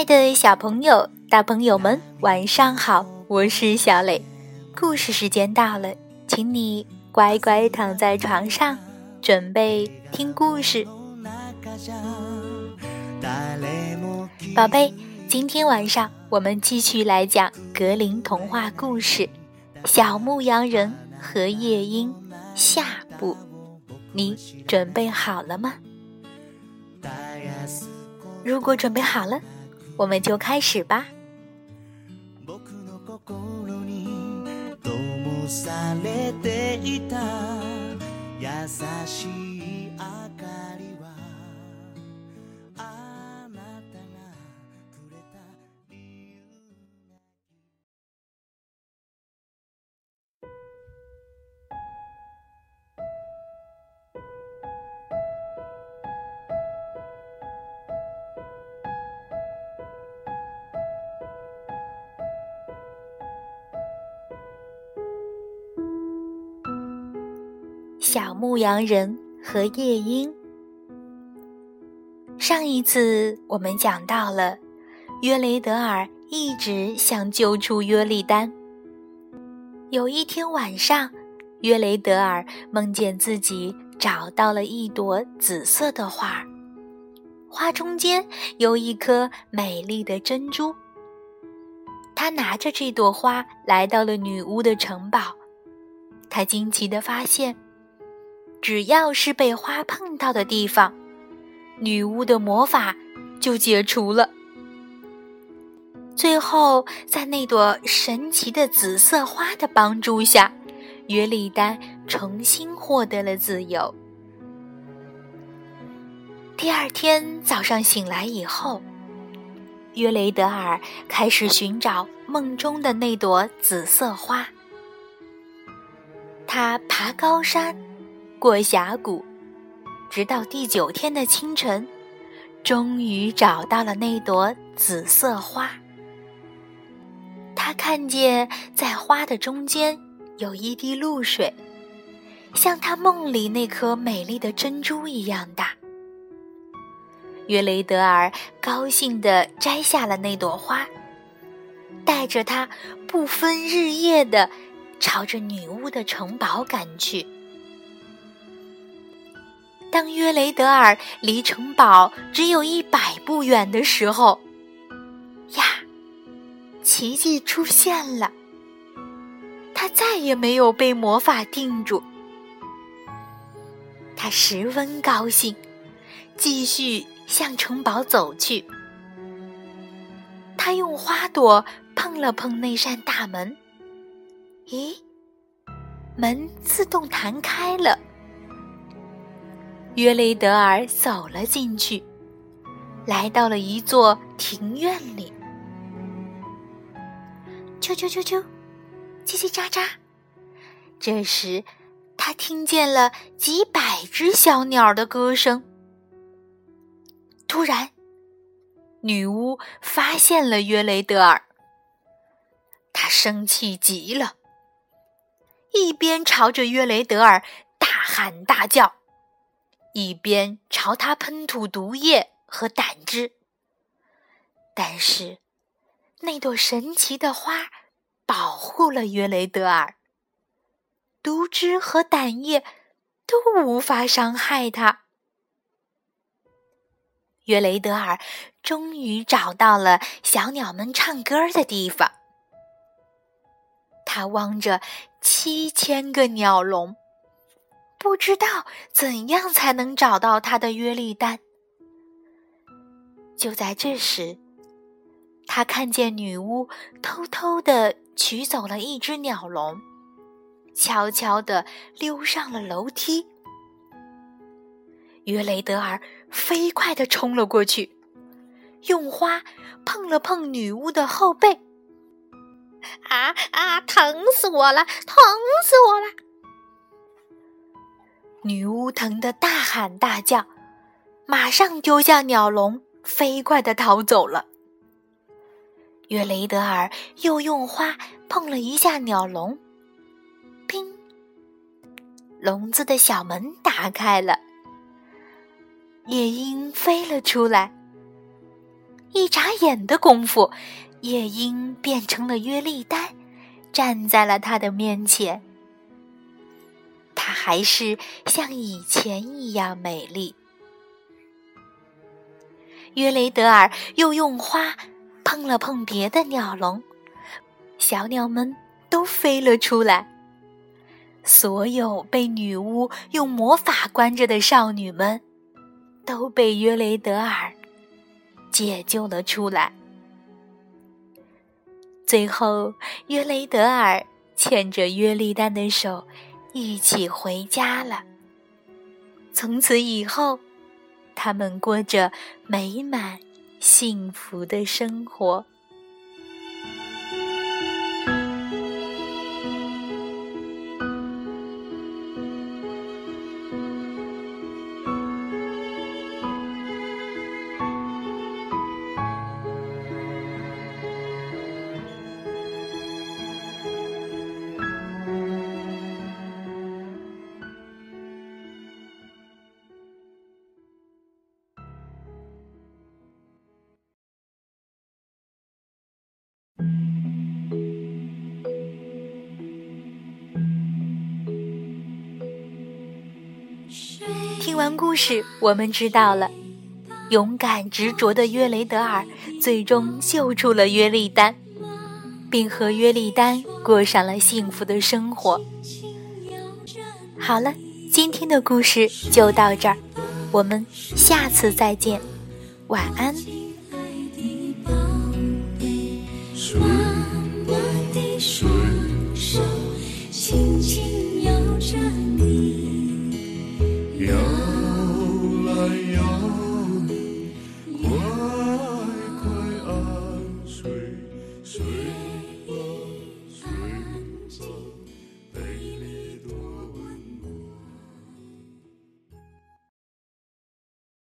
爱的小朋友、大朋友们，晚上好！我是小磊，故事时间到了，请你乖乖躺在床上，准备听故事。宝贝，今天晚上我们继续来讲格林童话故事《小牧羊人和夜莺》下部，你准备好了吗？如果准备好了。我们就开始吧。小牧羊人和夜莺。上一次我们讲到了，约雷德尔一直想救出约利丹。有一天晚上，约雷德尔梦见自己找到了一朵紫色的花，花中间有一颗美丽的珍珠。他拿着这朵花来到了女巫的城堡，他惊奇地发现。只要是被花碰到的地方，女巫的魔法就解除了。最后，在那朵神奇的紫色花的帮助下，约丽丹重新获得了自由。第二天早上醒来以后，约雷德尔开始寻找梦中的那朵紫色花。他爬高山。过峡谷，直到第九天的清晨，终于找到了那朵紫色花。他看见在花的中间有一滴露水，像他梦里那颗美丽的珍珠一样大。约雷德尔高兴地摘下了那朵花，带着它不分日夜地朝着女巫的城堡赶去。当约雷德尔离城堡只有一百步远的时候，呀，奇迹出现了！他再也没有被魔法定住。他十分高兴，继续向城堡走去。他用花朵碰了碰那扇大门，咦，门自动弹开了。约雷德尔走了进去，来到了一座庭院里。啾啾啾啾，叽叽喳喳。这时，他听见了几百只小鸟的歌声。突然，女巫发现了约雷德尔，她生气极了，一边朝着约雷德尔大喊大叫。一边朝他喷吐毒液和胆汁，但是那朵神奇的花保护了约雷德尔，毒汁和胆液都无法伤害他。约雷德尔终于找到了小鸟们唱歌的地方，他望着七千个鸟笼。不知道怎样才能找到他的约利丹。就在这时，他看见女巫偷偷的取走了一只鸟笼，悄悄的溜上了楼梯。约雷德尔飞快的冲了过去，用花碰了碰女巫的后背。啊啊！疼死我了！疼死我了！女巫疼得大喊大叫，马上丢下鸟笼，飞快地逃走了。约雷德尔又用花碰了一下鸟笼，砰！笼子的小门打开了，夜莺飞了出来。一眨眼的功夫，夜莺变成了约丽丹，站在了他的面前。还是像以前一样美丽。约雷德尔又用花碰了碰别的鸟笼，小鸟们都飞了出来。所有被女巫用魔法关着的少女们，都被约雷德尔解救了出来。最后，约雷德尔牵着约丽丹的手，一起回家了。从此以后。他们过着美满幸福的生活。听完故事，我们知道了，勇敢执着的约雷德尔最终救出了约丽丹，并和约丽丹过上了幸福的生活。好了，今天的故事就到这儿，我们下次再见，晚安。说。